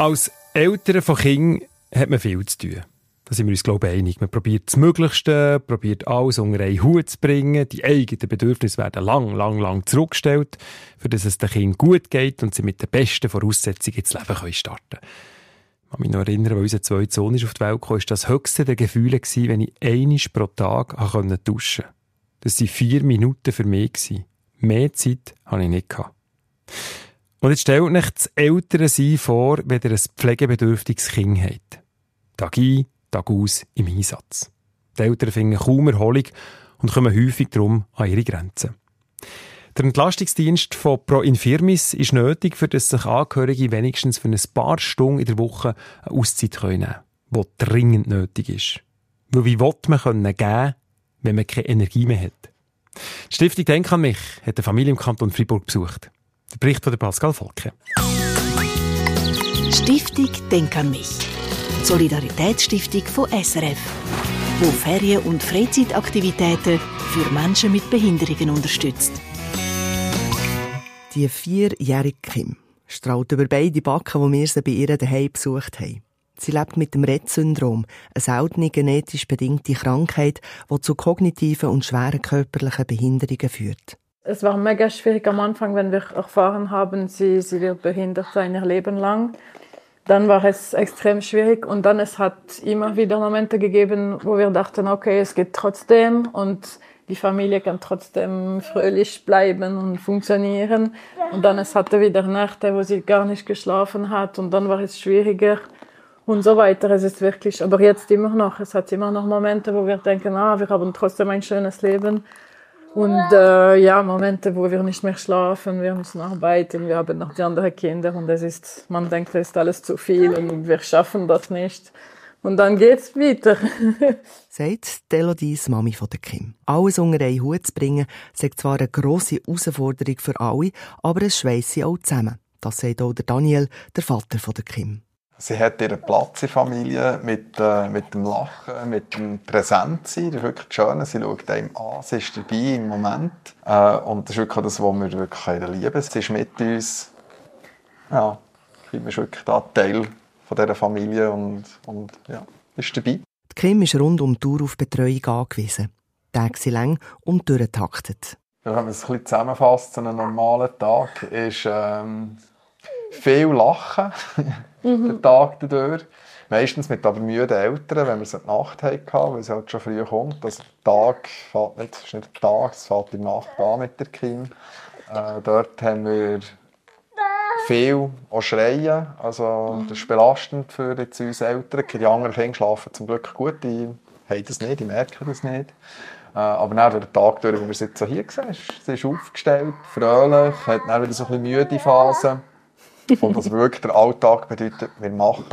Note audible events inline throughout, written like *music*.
Als Eltern von Kindern hat man viel zu tun. Da sind wir uns, glaube ich, einig. Man probiert das Möglichste, probiert alles unter einen Hut zu bringen. Die eigenen Bedürfnisse werden lang, lang, lang zurückgestellt, für dass es den Kindern gut geht und sie mit den besten Voraussetzungen ins Leben können starten können. Ich kann mich noch erinnern, als unser zweiter Sohn auf die Welt kam, war das höchste der Gefühle, wenn ich einmal pro Tag konnte. Das waren vier Minuten für mich. Mehr Zeit hatte ich nicht. Und jetzt stellt euch das Elternsein vor, wenn ihr ein pflegebedürftiges Kind habt. Tag ein, Tag aus im Einsatz. Die Eltern finden kaum Erholung und kommen häufig darum an ihre Grenzen. Der Entlastungsdienst von Pro Infirmis ist nötig, für dass sich Angehörige wenigstens für ein paar Stunden in der Woche eine Auszeit können, die dringend nötig ist. Weil wie will man können geben, wenn man keine Energie mehr hat? Die Stiftung Denk an mich hat eine Familie im Kanton Fribourg besucht. Der Bericht von Pascal Volke. Stiftung Denk an mich. Solidaritätsstiftung von SRF, wo Ferien- und Freizeitaktivitäten für Menschen mit Behinderungen unterstützt. Die vierjährige Kim strahlt über beide Backen, die wir sie bei ihr daheim besucht haben. Sie lebt mit dem Rett-Syndrom, eine seltene genetisch bedingte Krankheit, die zu kognitiven und schweren körperlichen Behinderungen führt. Es war mega schwierig am Anfang, wenn wir erfahren haben, sie, sie wird behindert sein ihr Leben lang. Dann war es extrem schwierig und dann es hat immer wieder Momente gegeben, wo wir dachten, okay, es geht trotzdem und die Familie kann trotzdem fröhlich bleiben und funktionieren. Und dann es hatte wieder Nächte, wo sie gar nicht geschlafen hat und dann war es schwieriger und so weiter. Es ist wirklich, aber jetzt immer noch, es hat immer noch Momente, wo wir denken, ah, wir haben trotzdem ein schönes Leben und äh, ja, Momente, wo wir nicht mehr schlafen, wir müssen arbeiten, wir haben noch die anderen Kinder und es ist, man denkt, es ist alles zu viel und wir schaffen das nicht. Und dann geht's weiter. *laughs* Sagt Delodies Mami von der Kim. Alles unter einen Hut zu bringen, sagt zwar eine grosse Herausforderung für alle, aber es schweißt sie auch zusammen. Das sagt auch der Daniel, der Vater von der Kim. Sie hat ihren Platz in der Familie mit, äh, mit dem Lachen, mit dem Präsentsein. Das ist wirklich schön. Sie schaut einem an, sie ist dabei im Moment. Äh, und das ist wirklich das, was wir wirklich lieben. Sie ist mit uns. Ja, sie ist wirklich da Teil von dieser Familie und, und ja, ist dabei. Die Kim ist rund um die Tour auf Betreuung angewiesen. Tage sind lang und durchtaktet. Wenn man es ein bisschen zusammenfasst, einen normalen Tag ist ähm, viel Lachen *laughs* mhm. den Tag dadurch. Meistens mit aber müden Eltern, wenn wir es in der Nacht hatten, weil es halt schon früh kommt. Also der Tag fällt nicht, es ist nicht der Tag, es fällt die Nacht an mit der Kind. Äh, dort haben wir viel auch Schreien. Also, das ist belastend für jetzt uns Eltern. Die anderen Kinder schlafen zum Glück gut, die haben das nicht, die merken das nicht. Äh, aber dann durch den Tag durch, wie wir es jetzt so hier sehen, sie ist aufgestellt, fröhlich, hat dann wieder so ein bisschen müde Phase. Und was wirklich der Alltag bedeutet, wir machen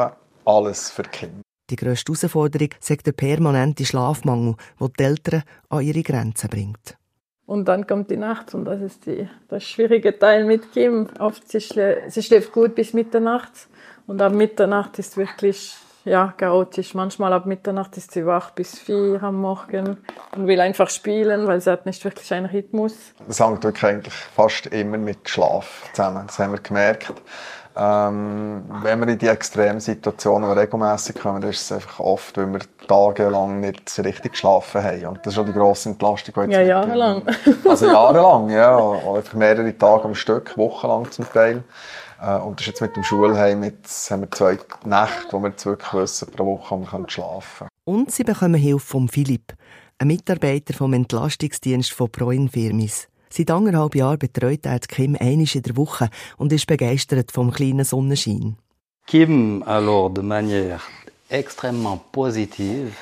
alles für die Kinder. Die grösste Herausforderung ist der permanente Schlafmangel, der die Eltern an ihre Grenzen bringt. Und dann kommt die Nacht und das ist die, das schwierige Teil mit Kim. Oft sie, schlä sie schläft gut bis Mitternacht und ab Mitternacht ist wirklich ja, chaotisch. Manchmal ab Mitternacht ist sie wach bis vier am Morgen und will einfach spielen, weil sie hat nicht wirklich einen Rhythmus. Das hängt wirklich eigentlich fast immer mit Schlaf zusammen. Das haben wir gemerkt. Ähm, wenn wir in die extremen Situationen regelmäßig kommen, dann ist es einfach oft, weil wir tagelang nicht richtig geschlafen haben. Und das ist auch die grosse Entlastung, die Ja, jahrelang. Also jahrelang, ja. Einfach mehrere Tage am Stück, wochenlang zum Teil. Äh, und das ist jetzt mit dem Schulheim, jetzt haben wir zwei Nächte, wo wir jetzt wirklich wissen, pro Woche wir können schlafen Und sie bekommen Hilfe von Philipp, einem Mitarbeiter vom Entlastungsdienst von Proinfirmis. Seit anderthalb Jahren betreut er Kim einmal in der Woche und ist begeistert vom kleinen Sonnenschein. Kim, alors de manière extrêmement positive,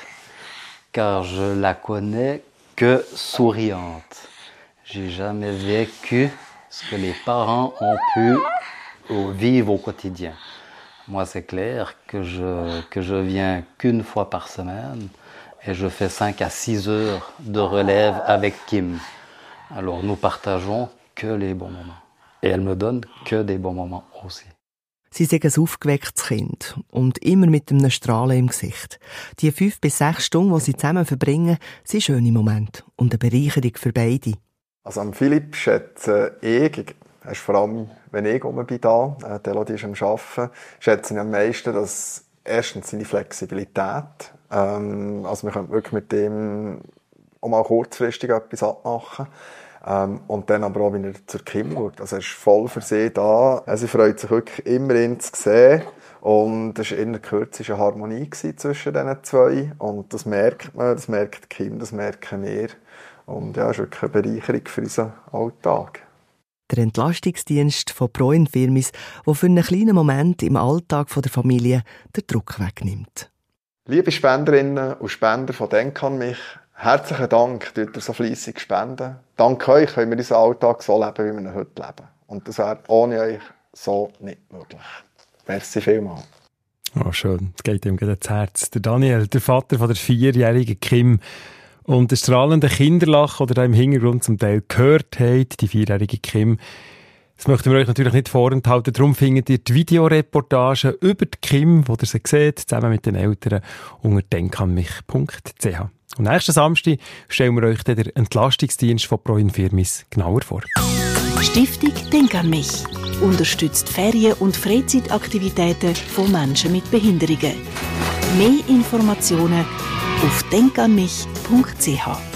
car je la connais que souriante. J'ai jamais vécu ce que les parents ont pu vivre au quotidien. Moi, c'est clair que je, que je viens qu'une fois par semaine et je fais 5 à 6 heures de relève avec Kim. Alors, nous partageons que les bons moments. Et elle me donne que des bons moments aussi. Sie sind ein aufgewecktes Kind und immer mit einem Strahlen im Gesicht. Die fünf bis sechs Stunden, die sie zusammen verbringen, sind schöne Momente und eine Bereicherung für beide. Also am Philipp schätze ich ist vor allem, wenn ich um bin da, äh, die Elodie ist am Arbeiten, schätze ich am meisten, dass erstens seine Flexibilität, ähm, also wir können wirklich mit dem auch mal kurzfristig etwas abmachen. Ähm, und dann aber auch, wenn er zur Kim schaut. Also er ist voll für sie da. Also, sie freut sich wirklich immer, ihn zu sehen. Und es war in der kürzlichen Harmonie zwischen diesen zwei. Und das merkt man, das merkt Kim, das merken wir. Und ja, es ist wirklich eine Bereicherung für unseren Alltag. Der Entlastungsdienst von Pro Infirmis, der für einen kleinen Moment im Alltag der Familie den Druck wegnimmt. Liebe Spenderinnen und Spender von Denk an mich, herzlichen Dank, dass ihr so fleissig spenden. Dank euch können wir unseren Alltag so leben, wie wir ihn heute leben. Und das wäre ohne euch so nicht möglich. Merci vielmals. Oh, schön. Es geht ihm ins Herz. Der Daniel, der Vater von der vierjährigen Kim, und der strahlende Kinderlach, oder da im Hintergrund zum Teil gehört habt, die vierjährige Kim, das möchten wir euch natürlich nicht vorenthalten. Darum findet ihr die Videoreportage über die Kim, wo ihr sie seht, zusammen mit den Eltern, unter denkanmich.ch. Und nächsten Samstag stellen wir euch den Entlastungsdienst von Pro Infirmis genauer vor. Stiftung Denk an mich unterstützt Ferien- und Freizeitaktivitäten von Menschen mit Behinderungen. Mehr Informationen auf denkanmich.ch